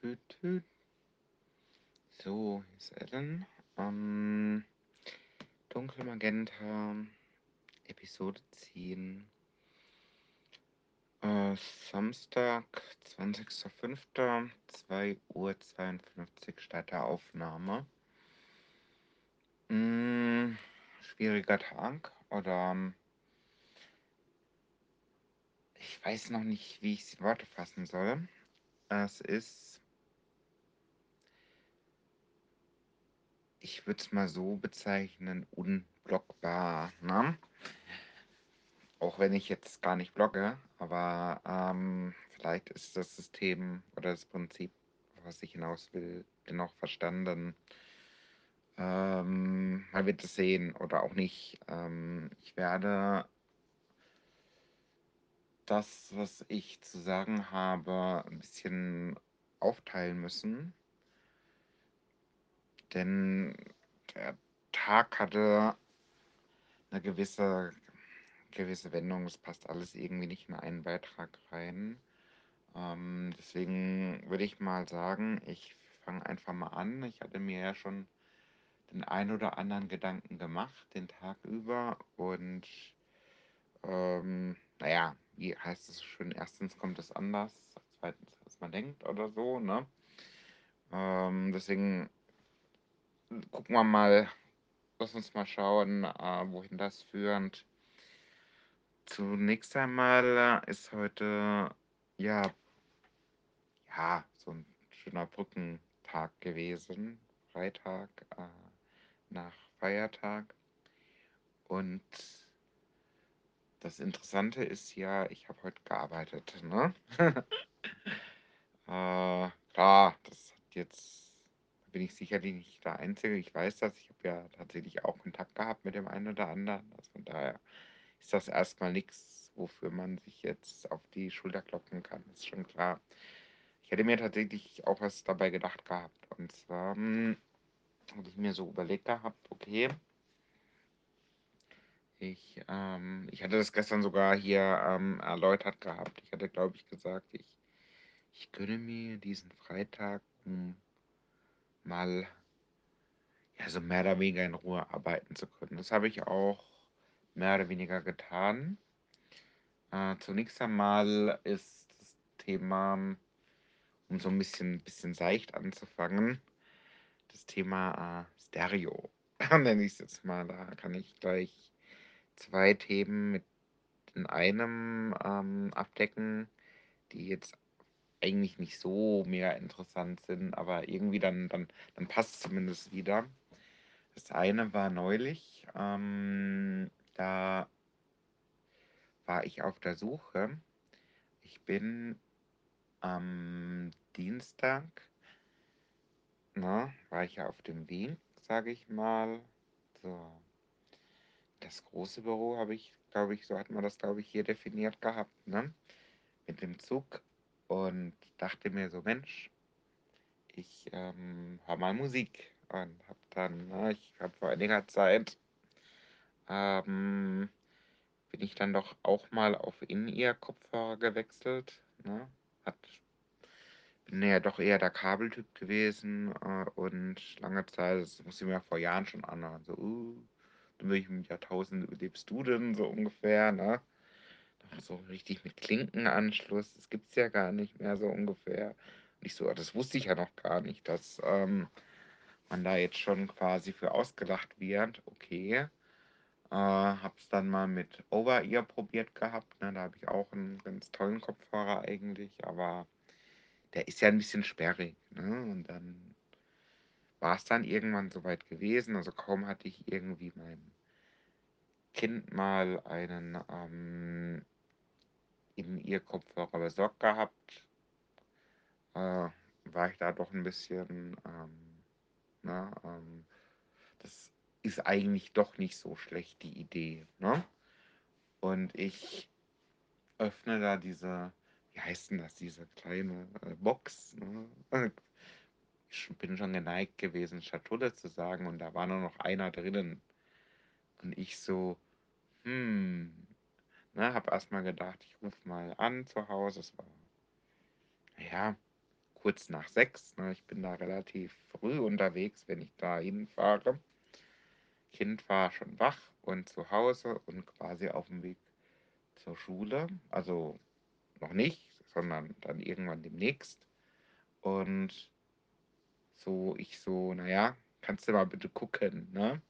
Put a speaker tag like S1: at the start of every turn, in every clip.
S1: So, hier ist Ellen. Ähm, Dunkelmagenta, Episode 10. Äh, Samstag, 20.05., 2 Uhr 52 Start der Aufnahme. Hm, schwieriger Tag oder ähm, ich weiß noch nicht, wie ich die Worte fassen soll. Es ist, ich würde es mal so bezeichnen, unblockbar. Ne? Auch wenn ich jetzt gar nicht blogge, aber ähm, vielleicht ist das System oder das Prinzip, was ich hinaus will, dennoch verstanden. Ähm, man wird es sehen oder auch nicht. Ähm, ich werde das, was ich zu sagen habe, ein bisschen aufteilen müssen. Denn der Tag hatte eine gewisse, gewisse Wendung. Es passt alles irgendwie nicht in einen Beitrag rein. Ähm, deswegen würde ich mal sagen, ich fange einfach mal an. Ich hatte mir ja schon den ein oder anderen Gedanken gemacht, den Tag über. Und ähm, naja, wie heißt es schön? Erstens kommt es anders, zweitens, als man denkt oder so, ne? Ähm, deswegen gucken wir mal, lass uns mal schauen, äh, wohin das führt. Zunächst einmal ist heute, ja, ja, so ein schöner Brückentag gewesen. Freitag äh, nach Feiertag. Und das Interessante ist ja, ich habe heute gearbeitet, ne? äh, klar, das hat jetzt, bin ich sicherlich nicht der Einzige. Ich weiß das. Ich habe ja tatsächlich auch Kontakt gehabt mit dem einen oder anderen. Also von daher ist das erstmal nichts, wofür man sich jetzt auf die Schulter klopfen kann. Ist schon klar. Ich hätte mir tatsächlich auch was dabei gedacht gehabt. Und zwar hm, hatte ich mir so überlegt gehabt, okay, ich, ähm, ich hatte das gestern sogar hier ähm, erläutert gehabt. Ich hatte, glaube ich, gesagt, ich, ich gönne mir diesen Freitag, um mal ja, so mehr oder weniger in Ruhe arbeiten zu können. Das habe ich auch mehr oder weniger getan. Äh, zunächst einmal ist das Thema, um so ein bisschen, bisschen seicht anzufangen, das Thema äh, Stereo. Nenne ich es jetzt mal. Da kann ich gleich zwei Themen mit in einem ähm, abdecken, die jetzt eigentlich nicht so mega interessant sind, aber irgendwie dann, dann, dann passt es zumindest wieder. Das eine war neulich, ähm, da war ich auf der Suche. Ich bin am Dienstag, na, war ich ja auf dem Weg, sage ich mal. So, das große Büro habe ich, glaube ich, so hat man das, glaube ich, hier definiert gehabt, ne? Mit dem Zug und dachte mir so, Mensch, ich ähm, höre mal Musik und habe dann, ne, ich habe vor einiger Zeit, ähm, bin ich dann doch auch mal auf In-Ear-Kopfhörer gewechselt, ne? Hat, bin ja doch eher der Kabeltyp gewesen äh, und lange Zeit, das muss ich mir vor Jahren schon anhören, so, uh, in welchem Jahrtausend lebst du denn so ungefähr, ne? So richtig mit Klinkenanschluss, das gibt es ja gar nicht mehr so ungefähr. Und ich so, das wusste ich ja noch gar nicht, dass ähm, man da jetzt schon quasi für ausgelacht wird. Okay. Äh, hab's dann mal mit Over-Ear probiert gehabt. Ne? Da habe ich auch einen ganz tollen Kopfhörer eigentlich, aber der ist ja ein bisschen sperrig. Ne? Und dann war es dann irgendwann soweit gewesen. Also kaum hatte ich irgendwie meinem Kind mal einen ähm, in ihr Kopfhörer besorgt gehabt, äh, war ich da doch ein bisschen, ähm, na, ähm, das ist eigentlich doch nicht so schlecht, die Idee. Ne? Und ich öffne da diese, wie heißt denn das, diese kleine äh, Box. Ne? Ich bin schon geneigt gewesen, Schatulle zu sagen, und da war nur noch einer drinnen. Und ich so, hm, ne, hab erstmal gedacht, ich rufe mal an zu Hause. Es war, ja, kurz nach sechs. Ne? Ich bin da relativ früh unterwegs, wenn ich da hinfahre. Kind war schon wach und zu Hause und quasi auf dem Weg zur Schule. Also noch nicht, sondern dann irgendwann demnächst. Und so, ich so, naja, kannst du mal bitte gucken, ne?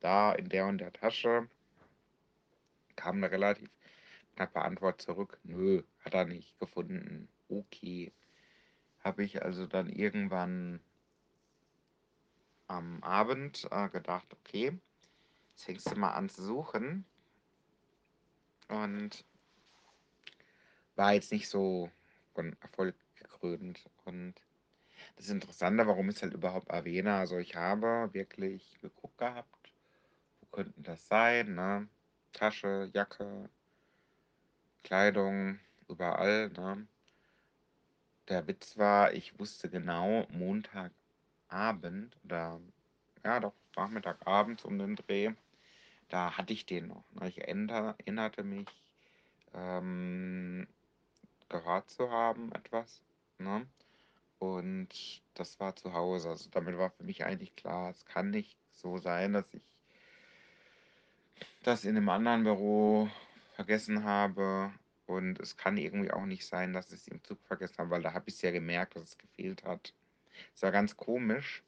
S1: Da in der und der Tasche kam eine relativ knappe Antwort zurück. Nö, hat er nicht gefunden. Okay. Habe ich also dann irgendwann am Abend äh, gedacht, okay, jetzt fängst du mal an zu suchen. Und war jetzt nicht so von Erfolg gekrönt. Und das Interessante, warum es halt überhaupt erwähne, also ich habe wirklich geguckt gehabt, wo könnten das sein, ne? Tasche, Jacke, Kleidung, überall, ne? Der Witz war, ich wusste genau, Montagabend oder ja doch, Nachmittagabends um den Dreh, da hatte ich den noch. Ne? Ich erinnerte mich, ähm, gehört zu haben, etwas. Ne? Und das war zu Hause. Also damit war für mich eigentlich klar, es kann nicht so sein, dass ich das in einem anderen Büro vergessen habe. Und es kann irgendwie auch nicht sein, dass ich es im Zug vergessen habe, weil da habe ich es ja gemerkt, dass es gefehlt hat. Es war ganz komisch,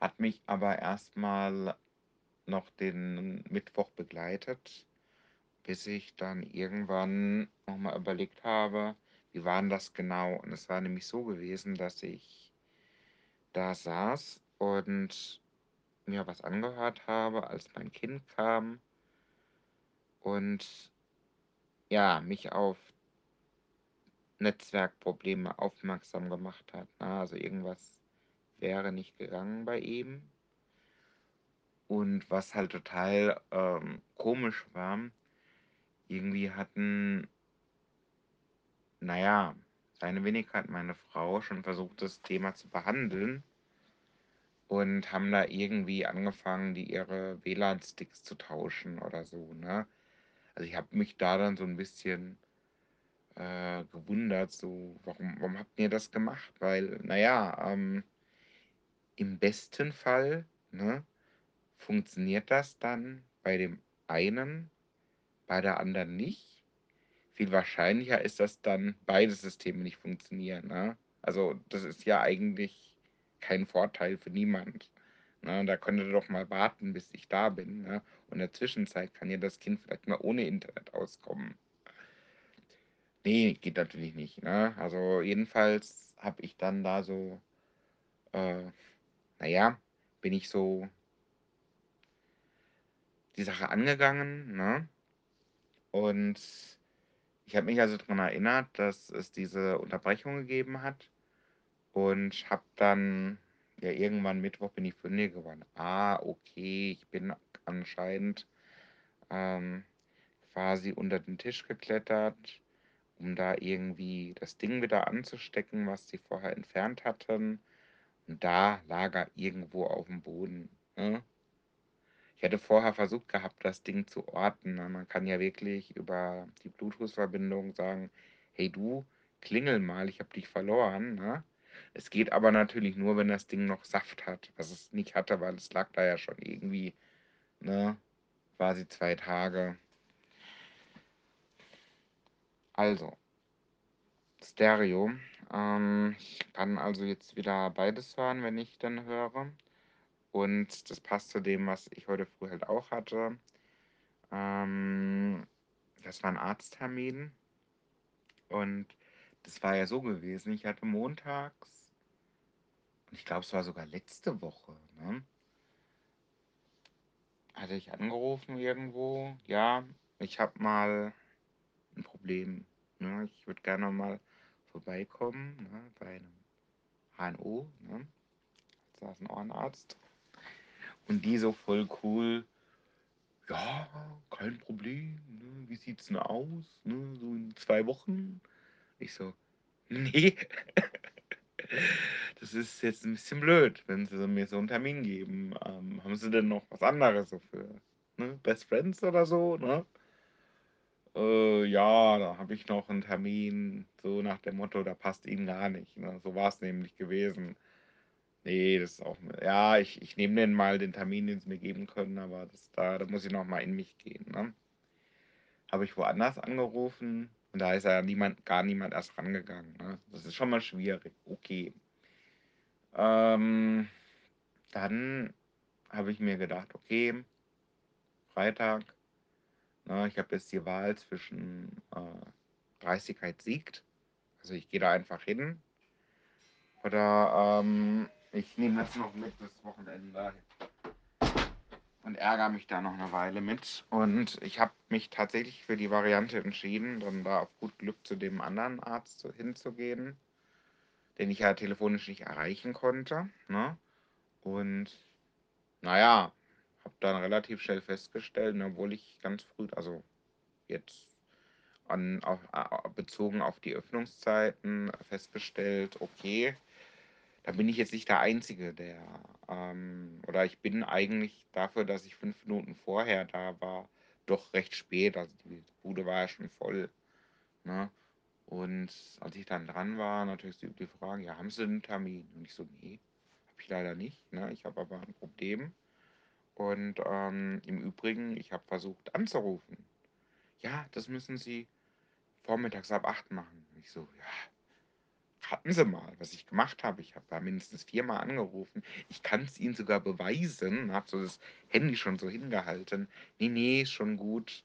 S1: hat mich aber erstmal noch den Mittwoch begleitet, bis ich dann irgendwann nochmal überlegt habe, wie war denn das genau? Und es war nämlich so gewesen, dass ich da saß und mir was angehört habe, als mein Kind kam und ja, mich auf Netzwerkprobleme aufmerksam gemacht hat. Ne? Also irgendwas wäre nicht gegangen bei ihm. Und was halt total ähm, komisch war, irgendwie hatten, naja, seine Wenigkeit, meine Frau, schon versucht, das Thema zu behandeln und haben da irgendwie angefangen, die ihre WLAN-Sticks zu tauschen oder so, ne? Also ich habe mich da dann so ein bisschen äh, gewundert, so, warum, warum habt ihr das gemacht? Weil, naja, ähm, im besten Fall, ne, funktioniert das dann bei dem einen, bei der anderen nicht. Viel wahrscheinlicher ist, dass dann beide Systeme nicht funktionieren, ne? Also das ist ja eigentlich kein Vorteil für niemand. Ne? Da könnt ihr doch mal warten, bis ich da bin. Ne? Und in der Zwischenzeit kann ja das Kind vielleicht mal ohne Internet auskommen. Nee, geht natürlich nicht. Ne? Also jedenfalls habe ich dann da so, äh, naja, bin ich so die Sache angegangen. Ne? Und ich habe mich also daran erinnert, dass es diese Unterbrechung gegeben hat. Und habe dann, ja, irgendwann Mittwoch bin ich fündig geworden. Ah, okay, ich bin anscheinend ähm, quasi unter den Tisch geklettert, um da irgendwie das Ding wieder anzustecken, was sie vorher entfernt hatten. Und da lag er irgendwo auf dem Boden. Ne? Ich hätte vorher versucht gehabt, das Ding zu orten. Ne? Man kann ja wirklich über die Bluetooth-Verbindung sagen, hey du, klingel mal, ich habe dich verloren. Ne? Es geht aber natürlich nur, wenn das Ding noch Saft hat, was es nicht hatte, weil es lag da ja schon irgendwie, ne, quasi zwei Tage. Also, Stereo. Ähm, ich kann also jetzt wieder beides hören, wenn ich dann höre. Und das passt zu dem, was ich heute früh halt auch hatte. Ähm, das war ein Arzttermin. Und das war ja so gewesen. Ich hatte montags, ich glaube, es war sogar letzte Woche, ne? Hatte ich angerufen irgendwo. Ja, ich habe mal ein Problem. Ne? Ich würde gerne mal vorbeikommen ne? bei einem HNO. Ne? Da saß ein Ohrenarzt. Und die so voll cool. Ja, kein Problem. Ne? Wie sieht's denn aus? Ne? So in zwei Wochen? Ich so, nee. das ist jetzt ein bisschen blöd, wenn Sie mir so einen Termin geben. Ähm, haben Sie denn noch was anderes für ne? Best Friends oder so? Ne? äh, ja, da habe ich noch einen Termin, so nach dem Motto, da passt Ihnen gar nicht. Ne? So war es nämlich gewesen. Nee, das ist auch. Ja, ich, ich nehme den mal den Termin, den sie mir geben können, aber das, da, da muss ich noch mal in mich gehen. Ne? Habe ich woanders angerufen und da ist ja niemand, gar niemand erst rangegangen. Ne? Das ist schon mal schwierig. Okay. Ähm, dann habe ich mir gedacht, okay, Freitag, ne, ich habe jetzt die Wahl zwischen äh, Dreistigkeit siegt. Also ich gehe da einfach hin. Oder ähm, ich nehme das noch mit das Wochenende und ärgere mich da noch eine Weile mit. Und ich habe mich tatsächlich für die Variante entschieden, dann da auf gut Glück zu dem anderen Arzt hinzugehen, den ich ja telefonisch nicht erreichen konnte. Ne? Und naja, habe dann relativ schnell festgestellt, obwohl ich ganz früh, also jetzt an, auf, bezogen auf die Öffnungszeiten festgestellt, okay, da bin ich jetzt nicht der Einzige, der, ähm, oder ich bin eigentlich dafür, dass ich fünf Minuten vorher da war, doch recht spät. Also die Bude war ja schon voll. Ne? Und als ich dann dran war, natürlich die Frage, ja, haben Sie einen Termin? Und ich so, nee, habe ich leider nicht. Ne? Ich habe aber ein Problem. Und ähm, im Übrigen, ich habe versucht anzurufen. Ja, das müssen Sie vormittags ab 8 machen. Und ich so, ja, raten Sie mal, was ich gemacht habe. Ich habe da mindestens viermal angerufen. Ich kann es Ihnen sogar beweisen. Habe so das Handy schon so hingehalten. Nee, nee, ist schon gut.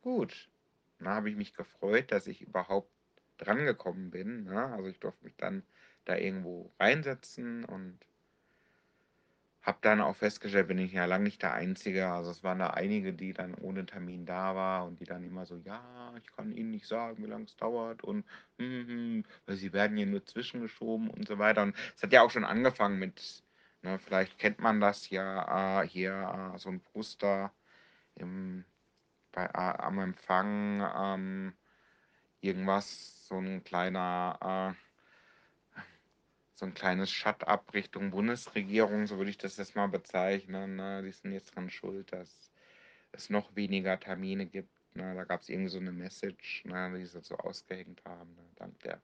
S1: Gut. Dann habe ich mich gefreut, dass ich überhaupt drangekommen bin. Ne? Also ich durfte mich dann da irgendwo reinsetzen und habe dann auch festgestellt, bin ich ja lange nicht der Einzige. Also es waren da einige, die dann ohne Termin da waren und die dann immer so, ja, ich kann Ihnen nicht sagen, wie lange es dauert und hm, hm, weil sie werden hier nur zwischengeschoben und so weiter. Und es hat ja auch schon angefangen mit, ne, vielleicht kennt man das ja, äh, hier äh, so ein Poster im, bei, äh, am Empfang, ähm, irgendwas, so ein kleiner äh, so ein kleines Shut-up Richtung Bundesregierung, so würde ich das jetzt mal bezeichnen. Ne? Die sind jetzt dran schuld, dass es noch weniger Termine gibt. Ne? Da gab es irgendwie so eine Message, ne, die sie so ausgehängt haben. Ne? Dank der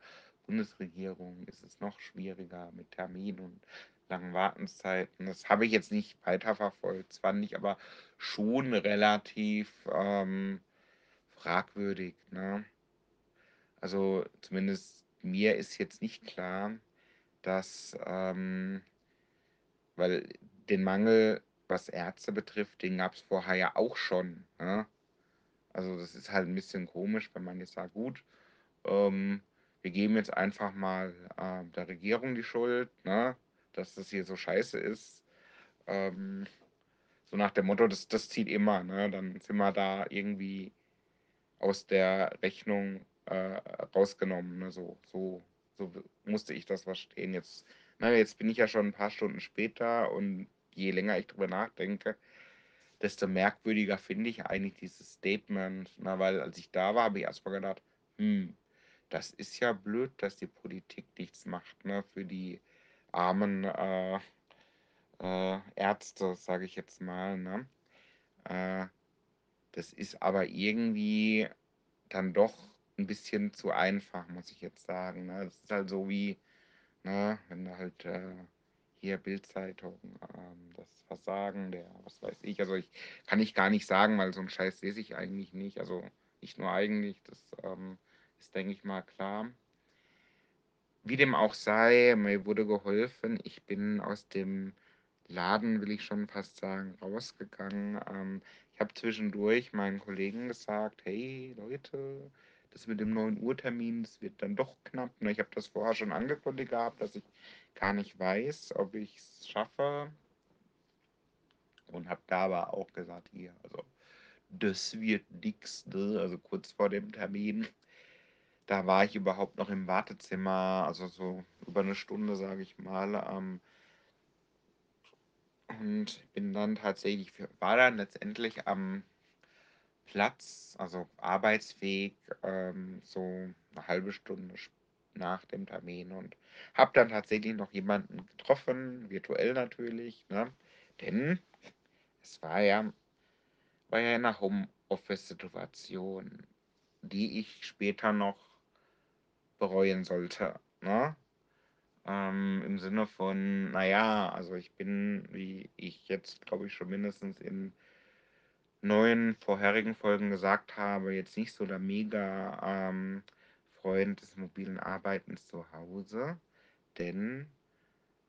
S1: Bundesregierung ist es noch schwieriger mit Terminen und langen Wartenszeiten. Das habe ich jetzt nicht weiterverfolgt. Zwar nicht, aber schon relativ ähm, fragwürdig. Ne? Also zumindest mir ist jetzt nicht klar, dass, ähm, weil den Mangel, was Ärzte betrifft, den gab es vorher ja auch schon. Ne? Also das ist halt ein bisschen komisch, wenn man jetzt sagt, gut, ähm, wir geben jetzt einfach mal äh, der Regierung die Schuld, ne? Dass das hier so scheiße ist. Ähm, so nach dem Motto, das, das zieht immer, ne? Dann sind wir da irgendwie aus der Rechnung äh, rausgenommen. Ne? So, so, so musste ich das verstehen. Jetzt, na, jetzt bin ich ja schon ein paar Stunden später und je länger ich drüber nachdenke, desto merkwürdiger finde ich eigentlich dieses Statement. Na, weil als ich da war, habe ich erstmal gedacht, hm, das ist ja blöd, dass die Politik nichts macht ne, für die armen äh, äh, Ärzte, sage ich jetzt mal. Ne? Äh, das ist aber irgendwie dann doch ein bisschen zu einfach, muss ich jetzt sagen. Ne? Das ist halt so wie, ne, wenn da halt äh, hier Bildzeitung, ähm, das Versagen der, was weiß ich, also ich kann ich gar nicht sagen, weil so einen Scheiß lese ich eigentlich nicht. Also nicht nur eigentlich, das ähm, ist, denke ich mal, klar. Wie dem auch sei, mir wurde geholfen. Ich bin aus dem Laden, will ich schon fast sagen, rausgegangen. Ähm, ich habe zwischendurch meinen Kollegen gesagt, hey Leute, das mit dem 9 Uhr Termin, das wird dann doch knapp. Ne? Ich habe das vorher schon angekündigt gehabt, dass ich gar nicht weiß, ob ich es schaffe. Und habe da aber auch gesagt, hier, also das wird nix, ne? Also kurz vor dem Termin. Da war ich überhaupt noch im Wartezimmer, also so über eine Stunde, sage ich mal. Ähm, und bin dann tatsächlich, war dann letztendlich am Platz, also arbeitsfähig, ähm, so eine halbe Stunde nach dem Termin und habe dann tatsächlich noch jemanden getroffen, virtuell natürlich, ne? Denn es war ja, war ja in der Home, Office-Situation, die ich später noch bereuen sollte, ne? Ähm, im Sinne von, na ja, also ich bin, wie ich jetzt, glaube ich, schon mindestens in 9 vorherigen Folgen gesagt habe, jetzt nicht so der mega, ähm, Freund des mobilen Arbeitens zu Hause, denn,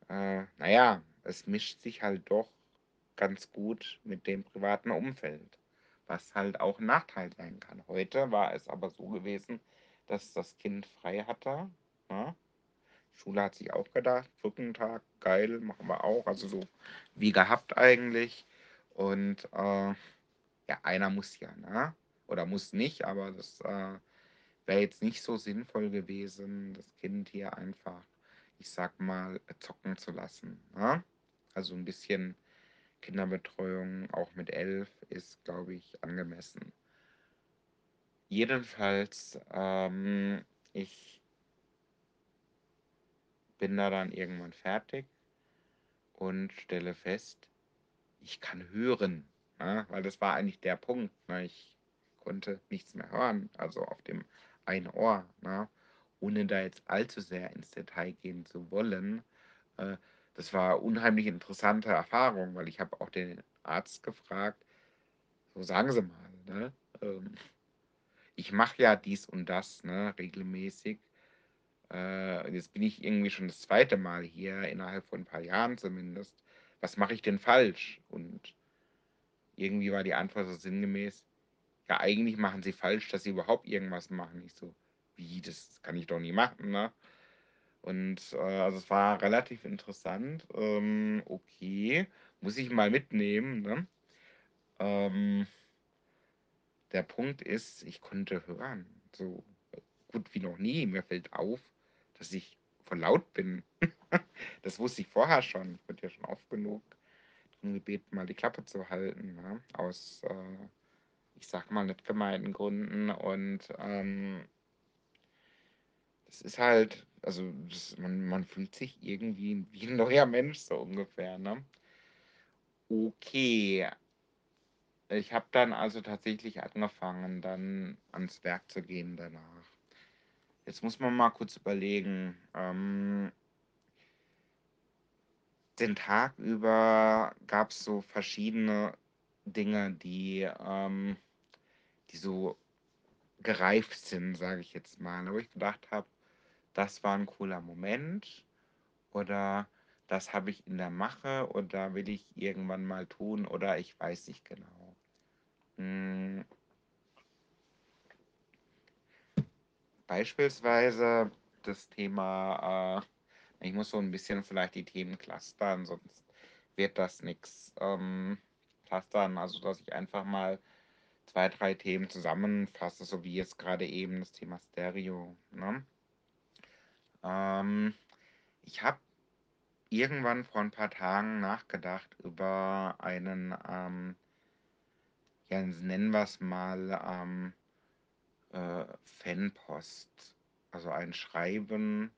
S1: äh, na ja, es mischt sich halt doch ganz gut mit dem privaten Umfeld, was halt auch 'n Nachteil sein kann. Heute war es aber so gewesen, dass das Kind frei hatte, ne? Schule hat sich auch gedacht: „Brückentag, geil, machen wir auch.“ Also so wie gehabt eigentlich. Und, äh, ja, einer muss ja, ne? Oder muss nicht, aber das, äh, wäre jetzt nicht so sinnvoll gewesen, das Kind hier einfach, ich sage mal, zocken zu lassen, ne? Also 'n bisschen Kinderbetreuung, auch mit 11, ist, glaube ich, angemessen. Jedenfalls, ähm, ich bin da dann irgendwann fertig und stelle fest, ich kann hören, ne? Weil das war eigentlich der Punkt, ne? Ich konnte nichts mehr hören, also auf dem einen Ohr, ne? Ohne da jetzt allzu sehr ins Detail gehen zu wollen, äh, das war unheimlich interessante Erfahrung, weil ich habe auch den Arzt gefragt: „So, sagen Sie mal, ne, ähm, ich mache ja dies und das, ne, regelmäßig. Äh, jetzt bin ich irgendwie schon das 2. Mal hier innerhalb von 'n paar Jahren zumindest. Was mache ich denn falsch?“ Und irgendwie war die Antwort so sinngemäß: „Ja, eigentlich machen Sie falsch, dass Sie überhaupt irgendwas machen.“ Ich so: „Wie, das kann ich doch nie machen, ne?“ Und, äh, also es war relativ interessant. Ähm, okay, muss ich mal mitnehmen, ne? Ähm der Punkt ist, ich konnte hören, so gut wie noch nie. Mir fällt auf, dass ich voll laut bin. Das wusste ich vorher schon. Ich wurde ja schon oft genug drum gebeten, mal die Klappe zu halten, ne, aus, äh, ich sage mal, nicht gemeinten Gründen und, ähm das ist halt also das man man fühlt sich irgendwie wie 'n neuer Mensch so ungefähr, ne? Okay. Ich habe dann also tatsächlich angefangen, dann ans Werk zu gehen danach. Jetzt muss man mal kurz überlegen, ähm den Tag über gab's so verschiedene Dinge, die, ähm die so gereift sind, sage ich jetzt mal, wo ich gedacht habe: „Das war 'n cooler Moment“ oder „Das habe ich in der Mache oder will ich irgendwann mal tun“ oder ich weiß nicht genau. Hm beispielsweise das Thema, äh ich muss so 'n bisschen vielleicht die Themen clustern, sonst wird das nix. Ähm, clustern, also dass ich einfach mal 2, 3 Themen zusammenfasse, so wie jetzt grade eben das Thema Stereo, ne? Ähm, ich habe irgendwann vor 'n paar Tagen nachgedacht über einen, ähm ja, nennen wir's mal, ähm, äh, Fanpost, also ein Schreiben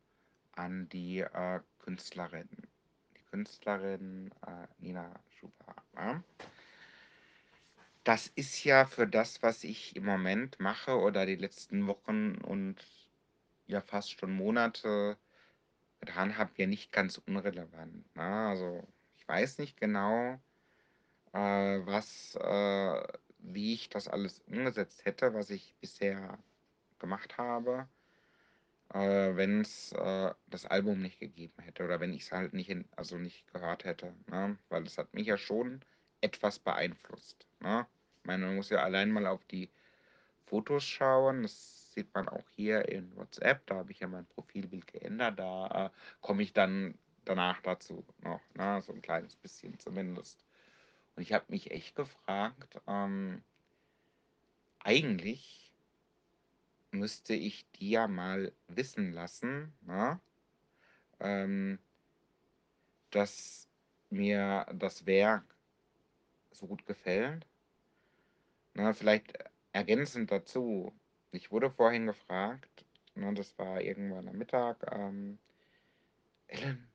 S1: an die, äh, Künstlerin. Die Künstlerin, äh, Nina Chuba, ne? Das ist ja für das, was ich im Moment mache oder die letzten Wochen und ja fast schon Monate getan habe, ja nicht ganz unrelevant, ne? Also, ich weiß nicht genau, äh, was äh, wie ich das alles umgesetzt hätte, was ich bisher gemacht habe, äh, wenn's, äh, das Album nicht gegeben hätte oder wenn ich's halt nicht in also nicht gehört hätte, ne? Weil das hat mich ja schon etwas beeinflusst, ne? Ich meine, man muss ja allein mal auf die Fotos schauen. Das sieht man auch hier in WhatsApp. Da habe ich ja mein Profilbild geändert. Da, äh, komme ich dann danach dazu noch, ne, so 'n kleines bisschen zumindest. Und ich habe mich echt gefragt, ähm eigentlich müsste ich die ja mal wissen lassen, ne, ähm dass mir das Werk so gut gefällt. Ne, vielleicht ergänzend dazu. Ich wurde vorhin gefragt, ne, das war irgendwann am Mittag, ähm: „Ellen,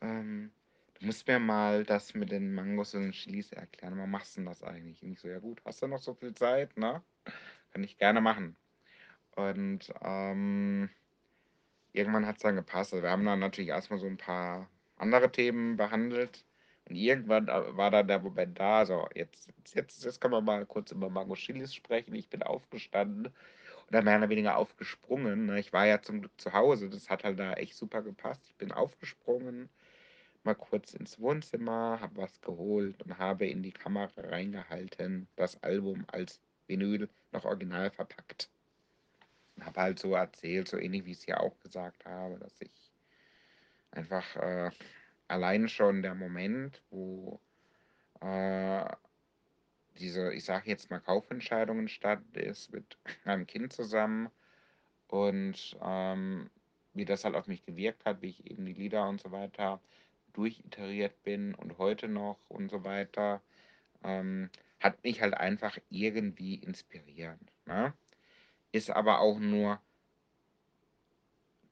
S1: ähm, Du musst mir mal das mit den Mangos und den Chilis erklären. Warum machst du denn das eigentlich? Und ich so: „Ja gut, hast du noch so viel Zeit, ne? Kann ich gerne machen.“ Und, ähm irgendwann hat's dann gepasst. Also, wir haben dann natürlich erst mal so 'n paar andere Themen behandelt und irgendwann, äh, war dann der Moment da: „So, jetzt jetzt jetzt können wir mal kurz über Mango-Chilis sprechen.“ Ich bin aufgestanden oder mehr oder weniger aufgesprungen, ne? Ich war ja zum Glück zu Hause, das hat halt da echt super gepasst. Ich bin aufgesprungen, mal kurz ins Wohnzimmer, habe was geholt und habe in die Kamera reingehalten, das Album als Vinyl noch original verpackt. Und habe halt so erzählt, so ähnlich wie ich's hier auch gesagt habe, dass ich einfach, äh allein schon der Moment, wo, äh, diese, ich sage jetzt mal, Kaufentscheidung entstanden ist mit meinem Kind zusammen und, ähm, wie das halt auf mich gewirkt hat, wie ich eben die Lieder und so weiter durchiteriert bin und heute noch und so weiter, ähm, hat mich halt einfach irgendwie inspiriert, ne? Ist aber auch nur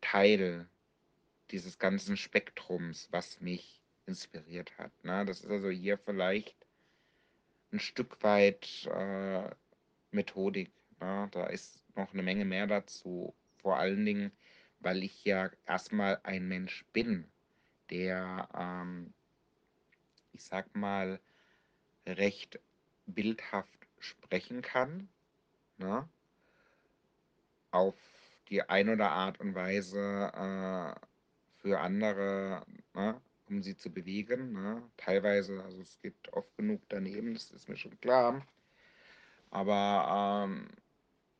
S1: Teil dieses ganzen Spektrums, was mich inspiriert hat, ne? Das ist also hier vielleicht 'n Stück weit, äh, Methodik, ne? Da ist noch 'ne Menge mehr dazu. Vor allen Dingen, weil ich ja erst mal ein Mensch bin, der, ähm ich sage mal, recht bildhaft sprechen kann, ne? Auf die ein oder Art und Weise, äh, für andere, ne, um sie zu bewegen, ne? Teilweise also, es geht oft genug daneben, das ist mir schon klar. Aber, ähm,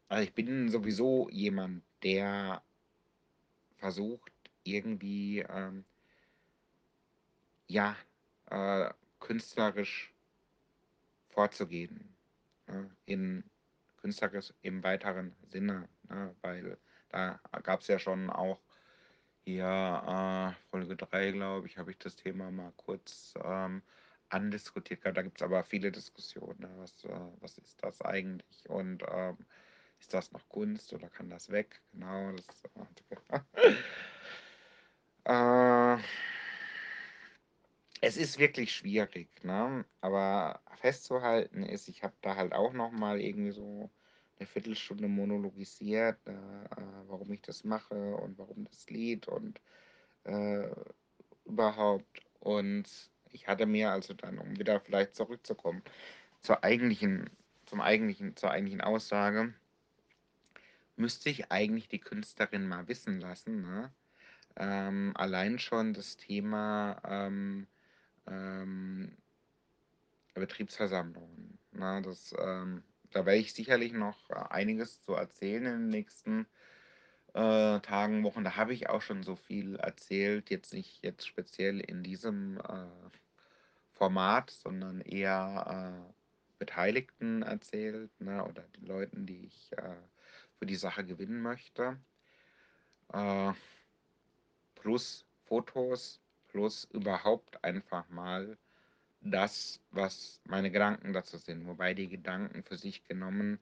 S1: also, ich bin sowieso jemand, der versucht irgendwie, ähm ja, äh, künstlerisch vorzugehen, ne, in künstlerisch im weiteren Sinne, ne? Weil da gab's ja schon auch hier, äh, Folge 3, glaube ich, habe ich das Thema mal kurz, ähm, andiskutiert. Da gibt's aber viele Diskussionen, ne? Was, äh was ist das eigentlich und, ähm, ist das noch Kunst oder kann das weg? Genau, das Äh es ist wirklich schwierig, ne? Aber festzuhalten ist, ich habe da halt auch noch mal irgendwie so 'ne Viertelstunde monologisiert, äh, äh, warum ich das mache und warum das Lied und, äh, überhaupt. Und ich hatte mir also dann, um wieder vielleicht zurückzukommen zur eigentlichen zum eigentlichen zur eigentlichen Aussage müsste ich eigentlich die Künstlerin mal wissen lassen, ne? Ähm, allein schon das Thema, ähm, ähm Betriebsversammlungen, ne? Das, ähm da werde ich sicherlich noch einiges zu erzählen in den nächsten, äh, Tagen, Wochen. Da habe ich auch schon so viel erzählt, jetzt nicht jetzt speziell in diesem, äh, Format, sondern eher, äh, Beteiligten erzählt, ne, oder den Leuten, die ich, äh, für die Sache gewinnen möchte. Äh plus Fotos, plus überhaupt einfach mal das, was meine Gedanken dazu sind. Wobei die Gedanken für sich genommen,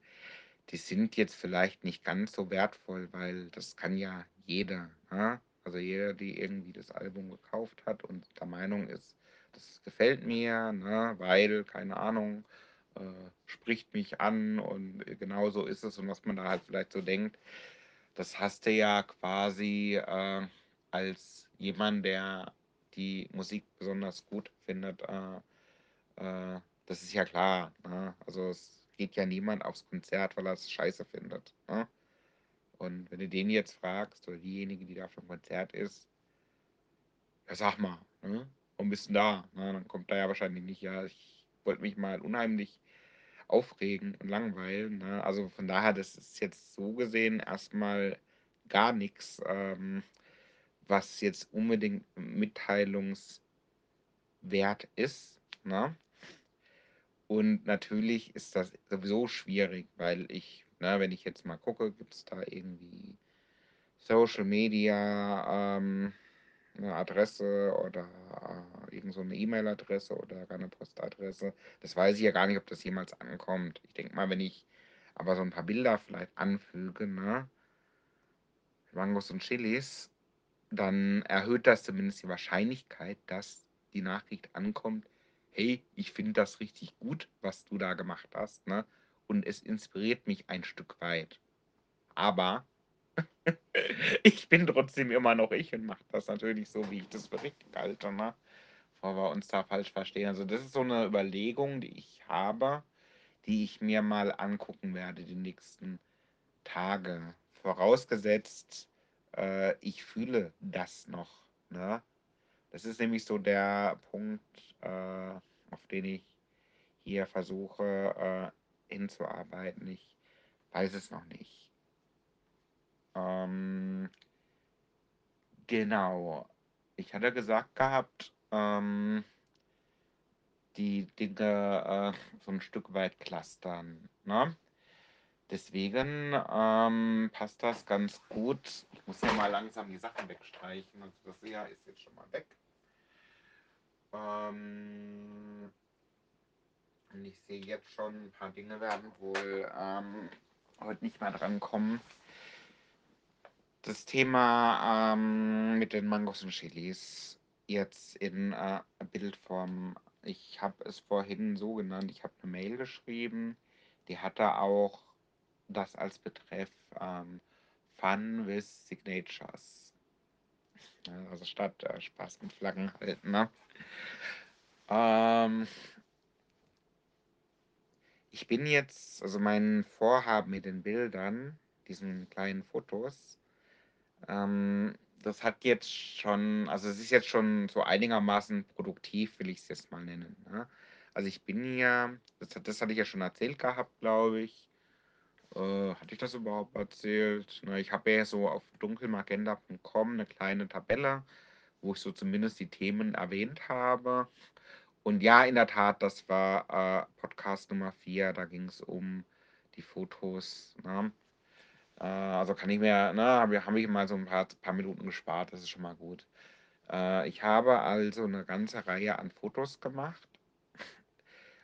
S1: die sind jetzt vielleicht nicht ganz so wertvoll, weil das kann ja jeder, ne? Also, jeder, die irgendwie das Album gekauft hat und der Meinung ist: „Das gefällt mir, ne, weil, keine Ahnung, äh, spricht mich an und genau so ist es.“ Und was man da halt vielleicht so denkt, das hast du ja quasi, äh, als jemand, der die Musik besonders gut findet, äh, äh das ist ja klar, ne? Also, es geht ja niemand aufs Konzert, weil er's scheiße findet, ne? Und wenn du den jetzt fragst oder diejenige, die da auf dem Konzert ist „Ja, sag mal, ne, warum bist 'n da?“ Ne, dann kommt da ja wahrscheinlich nicht: „Ja, ich wollte mich mal unheimlich aufregen und langweilen“, ne? Also, von daher, das ist jetzt so gesehen erst mal gar nix, ähm, was jetzt unbedingt mitteilungswert ist, ne? Und natürlich ist das sowieso schwierig, weil ich ne, wenn ich jetzt mal gucke, gibt's da irgendwie Social Media, ähm, 'ne Adresse oder, äh, irgend so E-Mail-Adresse oder gar 'ne Postadresse. Das weiß ich ja gar nicht, ob das jemals ankommt. Ich denke mal, wenn ich aber so 'n paar Bilder vielleicht anfüge, ne Mangos und Chilis, dann erhöht das zumindest die Wahrscheinlichkeit, dass die Nachricht ankommt, hey, ich finde das richtig gut, was du da gemacht hast, ne? Und es inspiriert mich ein Stück weit. Aber ich bin trotzdem immer noch ich und mache das natürlich so, wie ich das für richtig halte, ne? Bevor wir uns da falsch verstehen. Also das ist so eine Überlegung, die ich habe, die ich mir mal angucken werde die nächsten Tage. Vorausgesetzt, äh, ich fühle das noch, ne? Das ist nämlich so der Punkt, äh, auf den ich hier versuche äh, hinzuarbeiten. Ich weiß es noch nicht. Ähm, genau. Ich hatte gesagt gehabt, ähm, die Dinge äh, so ein Stück weit clustern. Ne? Deswegen ähm, passt das ganz gut. Ich muss ja mal langsam die Sachen wegstreichen. Also das hier ist jetzt schon mal weg. Ähm, und ich sehe jetzt schon, ein paar Dinge werden wohl ähm, heute nicht mehr dran kommen. Das Thema ähm, mit den Mangos und Chilis jetzt in äh, Bildform. Ich habe es vorhin so genannt, ich habe eine Mail geschrieben, die hatte auch das als Betreff ähm, Fun with Signatures. Also statt äh, Spaß mit Flaggen halt, ne? Ähm, ich bin jetzt, also mein Vorhaben mit den Bildern, diesen kleinen Fotos, ähm, das hat jetzt schon, also es ist jetzt schon so einigermaßen produktiv, will ich es jetzt mal nennen. Ne? Also ich bin ja, das, das hatte ich ja schon erzählt gehabt, glaube ich. Äh, hatte ich das überhaupt erzählt? Na, ich habe ja so auf dunkelmagenta.com eine kleine Tabelle, wo ich so zumindest die Themen erwähnt habe. Und ja, in der Tat, das war äh, Podcast Nummer 4, da ging es um die Fotos. Ne? Äh, also kann ich mir, ne, habe hab ich mal so ein paar, paar Minuten gespart, das ist schon mal gut. Äh, ich habe also eine ganze Reihe an Fotos gemacht.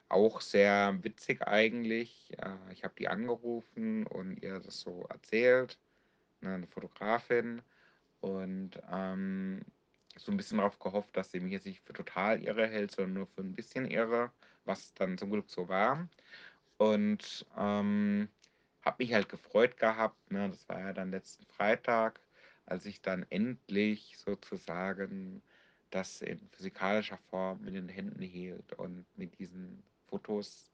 S1: Auch sehr witzig eigentlich. Äh, ich habe die angerufen und ihr das so erzählt, ne, eine Fotografin. Und ähm, so ein bisschen darauf gehofft, dass sie mich jetzt nicht für total irre hält, sondern nur für ein bisschen irre, was dann zum Glück so war. Und ähm, habe mich halt gefreut gehabt, ne? das war ja dann letzten Freitag, als ich dann endlich sozusagen das in physikalischer Form in den Händen hielt und mit diesen Fotos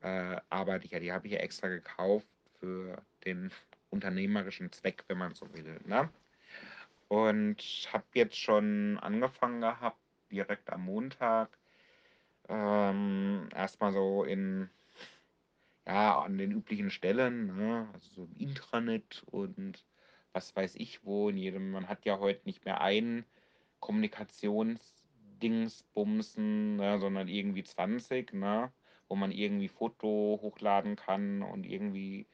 S1: äh, arbeite ich ja, die habe ich ja extra gekauft für den unternehmerischen Zweck, wenn man so will. Ne? Und habe jetzt schon angefangen gehabt, direkt am Montag, ähm, erstmal so in ja, an den üblichen Stellen, ne? also so im Intranet und was weiß ich wo. In jedem, man hat ja heute nicht mehr ein Kommunikationsdingsbumsen, ne? sondern irgendwie 20, ne? wo man irgendwie Foto hochladen kann und irgendwie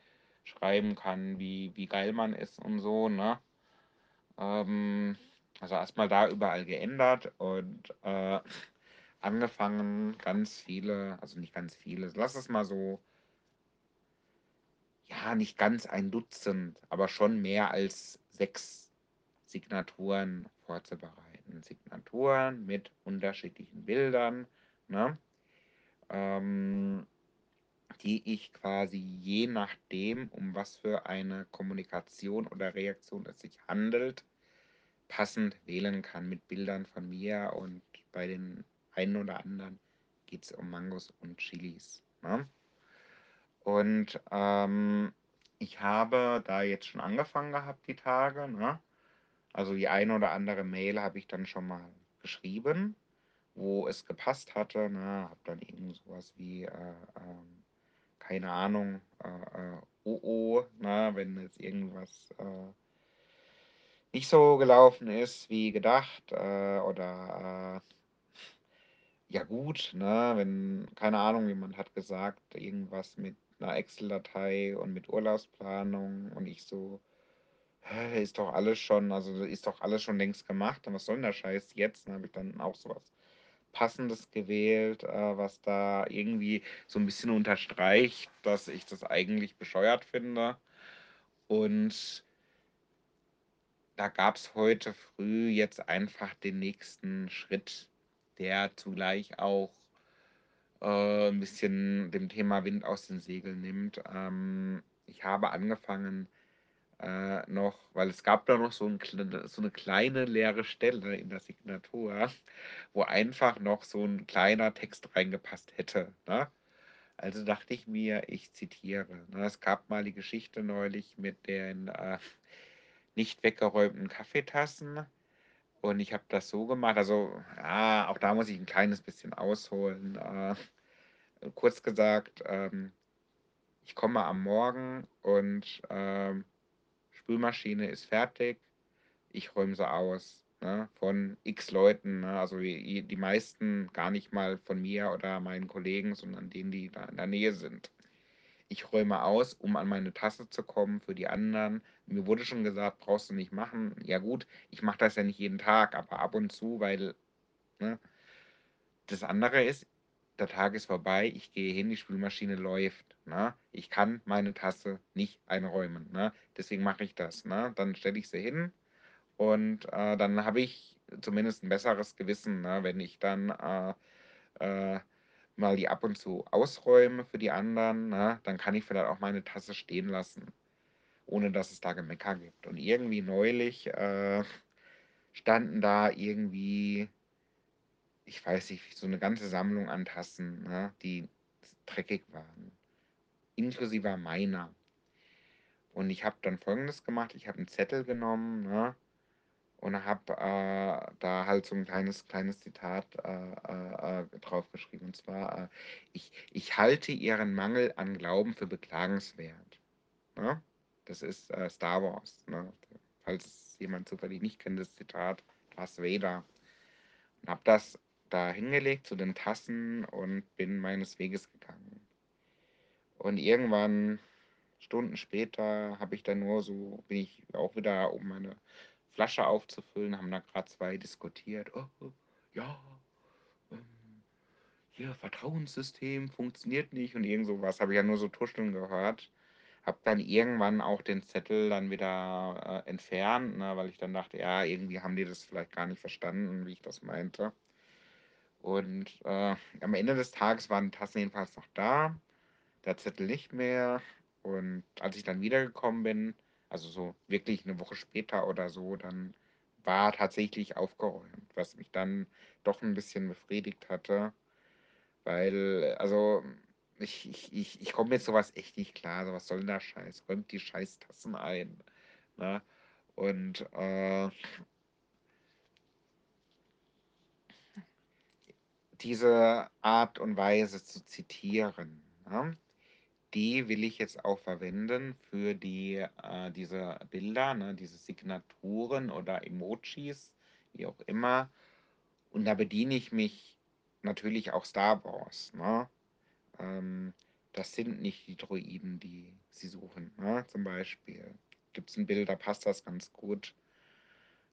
S1: schreiben kann, wie, wie geil man ist und so. Ne? Ähm, also erstmal da überall geändert und äh, angefangen ganz viele, also nicht ganz viele, lass es mal so ja, nicht ganz ein Dutzend, aber schon mehr als sechs Signaturen vorzubereiten. Signaturen mit unterschiedlichen Bildern, ne? ähm, die ich quasi je nachdem, um was für eine Kommunikation oder Reaktion es sich handelt, passend wählen kann mit Bildern von mir und bei den einen oder anderen geht es um Mangos und Chilis. Ne? Und ähm, ich habe da jetzt schon angefangen gehabt, die Tage. Ne? Also die eine oder andere Mail habe ich dann schon mal geschrieben, wo es gepasst hatte. Ne? Habe dann irgend sowas wie, äh, ähm, keine Ahnung, äh, äh, oh oh, ne? wenn jetzt irgendwas äh, nicht so gelaufen ist wie gedacht äh, oder äh, ja gut, ne, wenn, keine Ahnung, jemand hat gesagt, irgendwas mit einer Excel-Datei und mit Urlaubsplanung und ich so, ist doch alles schon, also ist doch alles schon längst gemacht und was soll denn der Scheiß jetzt? Dann habe ich dann auch sowas Passendes gewählt, äh, was da irgendwie so ein bisschen unterstreicht, dass ich das eigentlich bescheuert finde. Und da gab es heute früh jetzt einfach den nächsten Schritt der zugleich auch äh, ein bisschen dem Thema Wind aus den Segeln nimmt. Ähm, ich habe angefangen äh, noch, weil es gab da noch so, ein, so eine kleine leere Stelle in der Signatur, wo einfach noch so ein kleiner Text reingepasst hätte. Ne? Also dachte ich mir, ich zitiere. Ne? Es gab mal die Geschichte neulich mit den äh, nicht weggeräumten Kaffeetassen. Und ich habe das so gemacht, also ja, auch da muss ich ein kleines bisschen ausholen. Äh, kurz gesagt, ähm, ich komme am Morgen und ähm, Spülmaschine ist fertig. Ich räume sie aus. Ne, von x Leuten, ne, also die, die meisten gar nicht mal von mir oder meinen Kollegen, sondern denen, die da in der Nähe sind. Ich räume aus, um an meine Tasse zu kommen für die anderen. Mir wurde schon gesagt, brauchst du nicht machen. Ja gut, ich mache das ja nicht jeden Tag, aber ab und zu, weil ne, das andere ist, der Tag ist vorbei, ich gehe hin, die Spülmaschine läuft. Ne? Ich kann meine Tasse nicht einräumen. Ne? Deswegen mache ich das. Ne? Dann stelle ich sie hin und äh, dann habe ich zumindest ein besseres Gewissen, ne? wenn ich dann äh, äh, mal die ab und zu ausräume für die anderen. Ne? Dann kann ich vielleicht auch meine Tasse stehen lassen, ohne dass es da Gemecker gibt. Und irgendwie neulich äh, standen da irgendwie ich weiß nicht, so eine ganze Sammlung an Tassen, ne, die dreckig waren, inklusive meiner. Und ich habe dann Folgendes gemacht, ich habe einen Zettel genommen ne, und habe äh, da halt so ein kleines, kleines Zitat äh, äh, äh draufgeschrieben. Und zwar, äh, ich, ich halte ihren Mangel an Glauben für beklagenswert. Ne? Das ist äh, Star Wars. Ne? Falls jemand zufällig nicht kennt, das Zitat, Darth Vader. Und habe das da hingelegt zu den Tassen und bin meines Weges gegangen. Und irgendwann, Stunden später, habe ich dann nur so, bin ich auch wieder, um meine Flasche aufzufüllen, haben da gerade zwei diskutiert. Oh, oh, ja, ähm, hier, Vertrauenssystem funktioniert nicht und irgend sowas. Habe ich ja nur so tuscheln gehört. Habe dann irgendwann auch den Zettel dann wieder äh, entfernt, ne, weil ich dann dachte, ja, irgendwie haben die das vielleicht gar nicht verstanden, wie ich das meinte. Und äh, am Ende des Tages waren die Tassen jedenfalls noch da, der Zettel nicht mehr. Und als ich dann wiedergekommen bin, also so wirklich eine Woche später oder so, dann war tatsächlich aufgeräumt, was mich dann doch ein bisschen befriedigt hatte. Weil, also, ich, ich, ich, ich komme mit sowas echt nicht klar. So, was soll denn der Scheiß? Räumt die Scheißtassen ein. Ne? Und äh, diese Art und Weise zu zitieren, ne, die will ich jetzt auch verwenden für die, äh, diese Bilder, ne, diese Signaturen oder Emojis, wie auch immer. Und da bediene ich mich natürlich auch Star Wars. Ne? Ähm, das sind nicht die Droiden, die sie suchen. Ne? Zum Beispiel gibt es ein Bild, da passt das ganz gut.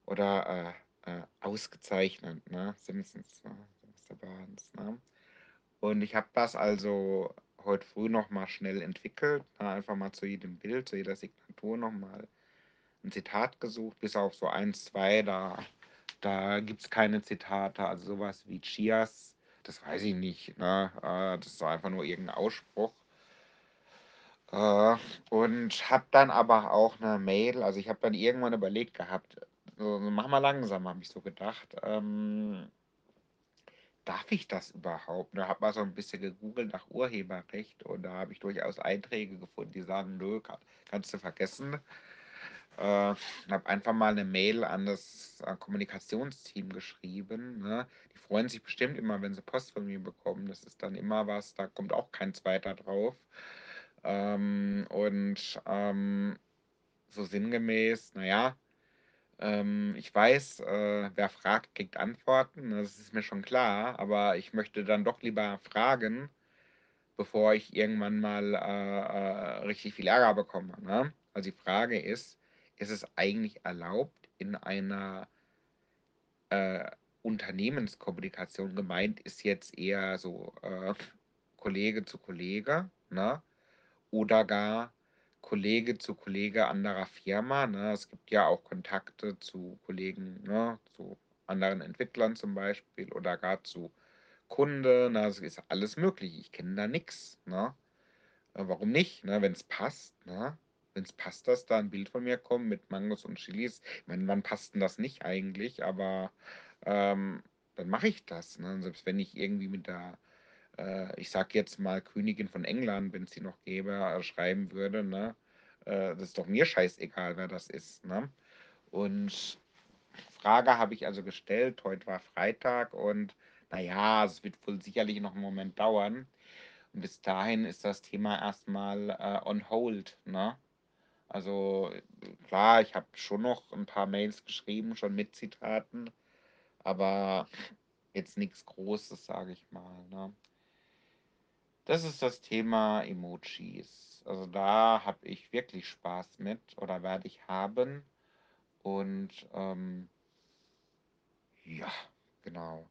S1: Oder äh, äh, ausgezeichnet, ne? Simpsons, ne? Barnes, ne? Und ich habe das also heute früh nochmal schnell entwickelt, ne? einfach mal zu jedem Bild, zu jeder Signatur nochmal ein Zitat gesucht, bis auf so eins, zwei, da, da gibt es keine Zitate, also sowas wie Chias, das weiß ich nicht, ne? Äh, das ist einfach nur irgendein Ausspruch. Äh, und habe dann aber auch eine Mail, also ich habe dann irgendwann überlegt gehabt, so, mach mal langsam, habe ich so gedacht. Ähm, darf ich das überhaupt? Da habe mal so ein bisschen gegoogelt nach Urheberrecht und da habe ich durchaus Einträge gefunden, die sagen, nö, kann, kannst du vergessen. Äh, habe einfach mal eine Mail an das äh, Kommunikationsteam geschrieben. Ne? Die freuen sich bestimmt immer, wenn sie Post von mir bekommen. Das ist dann immer was, da kommt auch kein zweiter drauf. Ähm, und ähm, so sinngemäß, naja, ähm, ich weiß, äh, wer fragt, kriegt Antworten, ne, das ist mir schon klar, aber ich möchte dann doch lieber fragen, bevor ich irgendwann mal äh, äh, richtig viel Ärger bekomme. Ne? Also die Frage ist, ist es eigentlich erlaubt, in einer äh, Unternehmenskommunikation gemeint, ist jetzt eher so äh, Kollege zu Kollege, ne? oder gar Kollege zu Kollege anderer Firma. Ne? Es gibt ja auch Kontakte zu Kollegen, ne? zu anderen Entwicklern zum Beispiel oder gar zu Kunde, ne? Also, ist alles möglich. Ich kenne da nix, ne? Äh, warum nicht, ne? Wenn's passt, ne? Wenn's passt, dass da 'n Bild von mir kommt mit Mangos und Chilis. Ich meine, wann passt 'n das nicht eigentlich? Aber, ähm, dann mache ich das, ne? Selbst wenn ich irgendwie mit der, äh, ich sage jetzt mal Königin von England, wenn's die noch gäbe, äh, schreiben würde, ne? Äh, das ist doch mir scheißegal, wer das ist, ne? Und Frage habe ich also gestellt. Heute war Freitag und na ja, es wird wohl sicherlich noch 'n Moment dauern. Und bis dahin ist das Thema erst mal, äh, on hold, ne? Also, klar, ich habe schon noch 'n paar Mails geschrieben, schon mit Zitaten, aber jetzt nix Großes, sage ich mal, ne? Das ist das Thema Emojis. Also, da habe ich wirklich Spaß mit oder werde ich haben und, ähm ja, genau.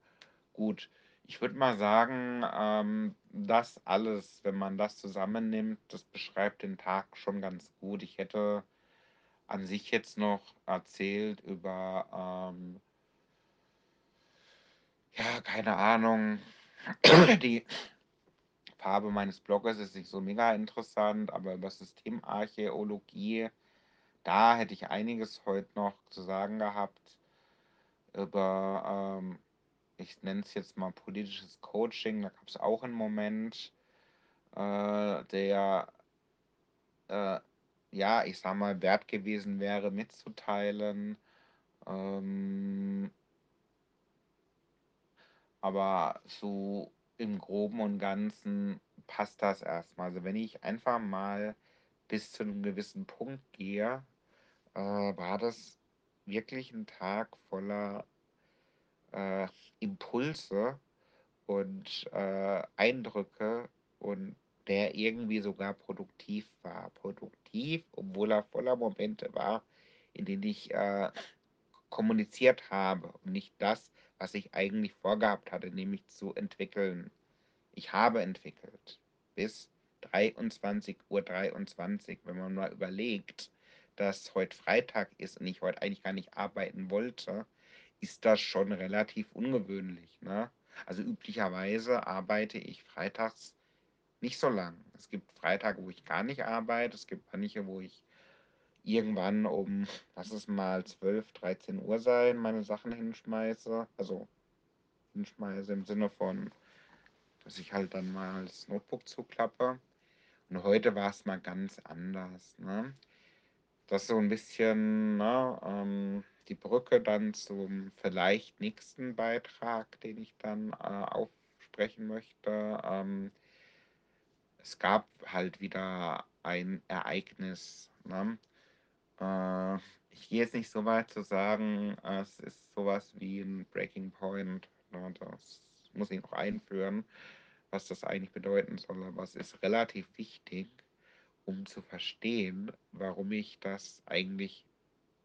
S1: Gut, ich würde mal sagen, ähm, das alles, wenn man das zusammennimmt, das beschreibt den Tag schon ganz gut. Ich hätte an sich jetzt noch erzählt über, ähm ja, keine Ahnung, die Farbe meines Blogges ist nicht so mega interessant, aber über Systemarchäologie, da hätte ich einiges heute noch zu sagen gehabt. Über, ähm, ich nenne es jetzt mal politisches Coaching, da gab's auch 'n Moment, äh, der äh, ja, ich sage mal, wert gewesen wäre mitzuteilen. Ähm aber so im Groben und Ganzen passt das erst mal. Also, wenn ich einfach mal bis zu 'nem gewissen Punkt gehe, äh, war das wirklich 'n Tag voller äh, Impulse und, äh, Eindrücke und der irgendwie sogar produktiv war. Produktiv, obwohl er voller Momente war, in denen ich, äh, kommuniziert habe und nicht das, was ich eigentlich vorgehabt hatte, nämlich zu entwickeln. Ich habe entwickelt bis 23:23, wenn man mal überlegt, dass heute Freitag ist und ich heute eigentlich gar nicht arbeiten wollte, ist das schon relativ ungewöhnlich, ne? Also, üblicherweise arbeite ich freitags nicht so lang. Es gibt Freitage, wo ich gar nicht arbeite. Es gibt manche, wo ich irgendwann um, lass es mal 12:00, 13:00 sein, meine Sachen hinschmeiße. Also, hinschmeiße im Sinne von, dass ich halt dann mal das Notebook zuklappe. Und heute war's mal ganz anders, ne? Das so 'n bisschen, ne, ähm, die Brücke dann zum vielleicht nächsten Beitrag, den ich dann, äh, aufsprechen möchte. Ähm es gab halt wieder ein Ereignis, ne? Äh, ich gehe jetzt nicht so weit zu sagen, äh, es ist so was wie 'n Breaking Point, ne? Das muss ich noch einführen, was das eigentlich bedeuten soll, aber es ist relativ wichtig, um zu verstehen, warum ich das eigentlich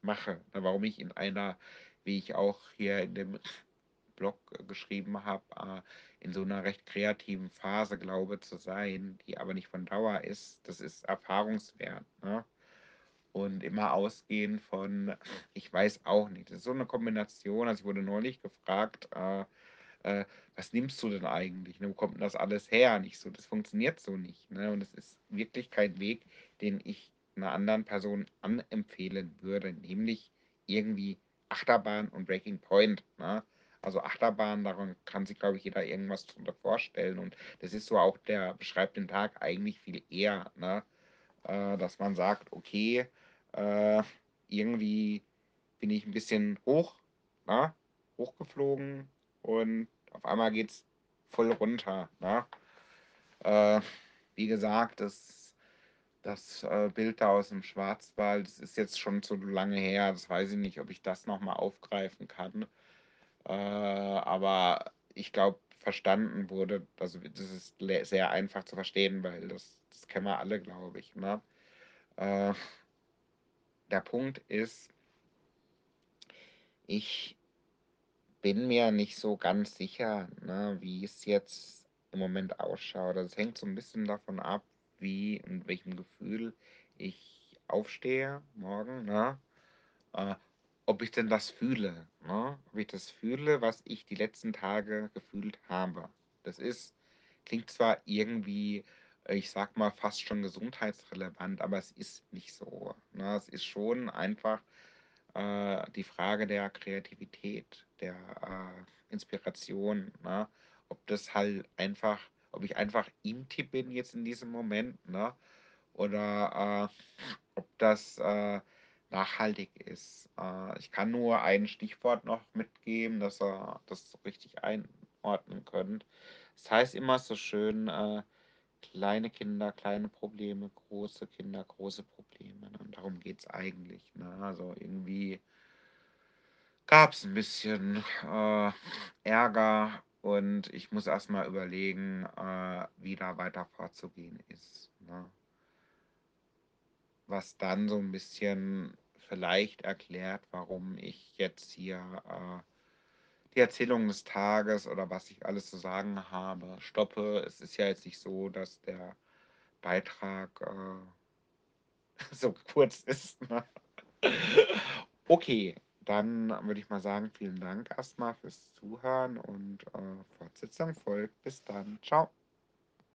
S1: mache, ne? Warum ich in einer, wie ich auch hier in dem Blog geschrieben habe, äh, in so 'ner recht kreativen Phase glaube zu sein, die aber nicht von Dauer ist. Das ist Erfahrungswert, ne? Und immer ausgehend von ich weiß auch nicht. Das ist so 'ne Kombination. Also, ich wurde neulich gefragt, äh, äh: „Was nimmst du denn eigentlich, ne? Wo kommt 'n das alles her?“ Und ich so: „Das funktioniert so nicht, ne?“ Und es ist wirklich kein Weg, den ich 'ner anderen Person anempfehlen würde, nämlich irgendwie Achterbahn und Breaking Point, ne? Also, Achterbahn, daran kann sich, glaube ich, jeder irgendwas drunter vorstellen und das ist so auch der beschreibt den Tag eigentlich viel eher, ne? Äh, dass man sagt: „Okay, äh, irgendwie bin ich 'n bisschen hoch, ne, hochgeflogen und auf einmal geht's voll runter“, ne? Äh, wie gesagt, das das, äh, Bild da aus'm Schwarzwald, das ist jetzt schon zu lange her. Das weiß ich nicht, ob ich das noch mal aufgreifen kann. Äh, aber ich glaube, verstanden wurde also, das ist sehr einfach zu verstehen, weil das das kennen wir alle, glaube ich, ne? Äh der Punkt ist ich bin mir nicht so ganz sicher, ne, wie es jetzt im Moment ausschaut. Das hängt so 'n bisschen davon ab, wie und welchem Gefühl ich aufstehe morgen, ne? Äh ob ich denn das fühle, ne? Ob ich das fühle, was ich die letzten Tage gefühlt habe. Das ist klingt zwar irgendwie, ich sage mal, fast schon gesundheitsrelevant, aber es ist nicht so, ne? Es ist schon einfach, äh, die Frage der Kreativität, der, äh, Inspiration, ne? Ob das halt einfach ob ich einfach Inti bin jetzt in diesem Moment, ne? Oder, äh, ob das, äh, nachhaltig ist. Äh, ich kann nur ein Stichwort noch mitgeben, dass ihr das so richtig einordnen könnt. Es heißt immer so schön, äh, kleine Kinder, kleine Probleme, große Kinder, große Probleme, ne? Und darum geht's eigentlich, ne? Also, irgendwie gab's 'n bisschen, äh, Ärger und ich muss erst mal überlegen, äh, wie da weiter vorzugehen ist, ne? Was dann so 'n bisschen vielleicht erklärt, warum ich jetzt hier, äh, die Erzählung des Tages oder was ich alles zu sagen habe, stoppe. Es ist ja jetzt nicht so, dass der Beitrag, äh so kurz ist, ne? Okay, dann würde ich mal sagen, vielen Dank erst mal fürs Zuhören und, äh, Fortsetzung folgt. Bis dann. Tschau.